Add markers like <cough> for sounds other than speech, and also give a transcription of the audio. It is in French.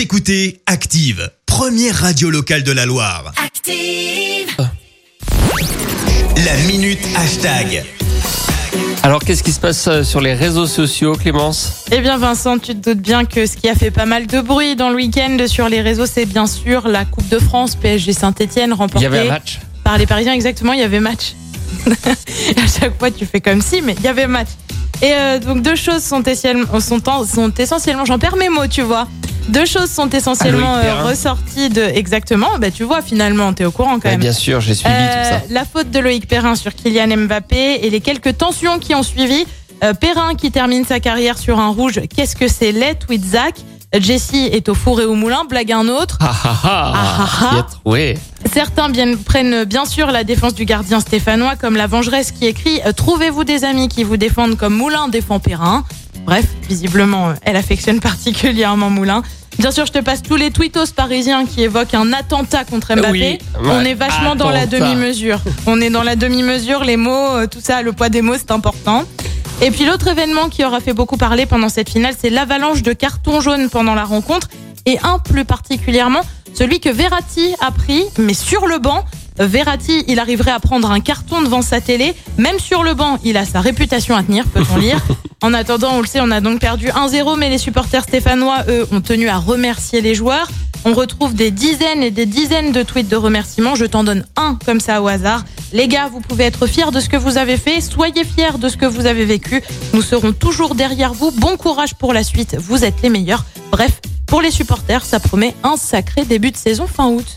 Vous écoutez Active, première radio locale de la Loire. Active. La minute hashtag. Alors, qu'est-ce qui se passe euh, sur les réseaux sociaux, Clémence? Eh bien Vincent, tu te doutes bien que ce qui a fait pas mal de bruit dans le week-end sur les réseaux, c'est bien sûr la Coupe de France PSG Saint-Etienne Il y remportée avait un match par les Parisiens. Exactement, il y avait match. <laughs> à chaque fois, tu fais comme si, mais il y avait match. Et euh, donc deux choses sont, essentiellement- sont, en- sont essentiellement, j'en perds mes mots, tu vois. Deux choses sont essentiellement Loïc euh, ressorties de exactement. Bah tu vois finalement, t'es au courant quand Ouais, même. Bien sûr, j'ai suivi Euh, tout ça. La faute de Loïc Perrin sur Kylian Mbappé et les quelques tensions qui ont suivi. Euh, Perrin qui termine sa carrière sur un rouge. Qu'est-ce que c'est Let with Zach Jessie est au four et au moulin, blague un autre. Ah ah ah, Ah, ah, ah. Trouvé. Certains bien- prennent bien sûr la défense du gardien stéphanois comme la vengeresse qui écrit euh, Trouvez-vous des amis qui vous défendent comme Moulin défend Perrin? Bref, visiblement, euh, elle affectionne <laughs> particulièrement Moulin. Bien sûr, je te passe tous les tweetos parisiens qui évoquent un attentat contre Mbappé. Oui, On ouais, est vachement dans la demi-mesure. On est dans la demi-mesure, les mots, euh, tout ça, le poids des mots, c'est important. Et puis l'autre événement qui aura fait beaucoup parler pendant cette finale, c'est l'avalanche de cartons jaunes pendant la rencontre. Et un plus particulièrement, celui que Verratti a pris, mais sur le banc. Verratti, il arriverait à prendre un carton devant sa télé. Même sur le banc, il a sa réputation à tenir, peut-on lire. <laughs> En attendant, on le sait, on a donc perdu 1-0, mais les supporters stéphanois, eux, ont tenu à remercier les joueurs. On retrouve des dizaines et des dizaines de tweets de remerciements. Je t'en donne un comme ça au hasard. Les gars, vous pouvez être fiers de ce que vous avez fait. Soyez fiers de ce que vous avez vécu. Nous serons toujours derrière vous. Bon courage pour la suite. Vous êtes les meilleurs. Bref, pour les supporters, ça promet un sacré début de saison fin août.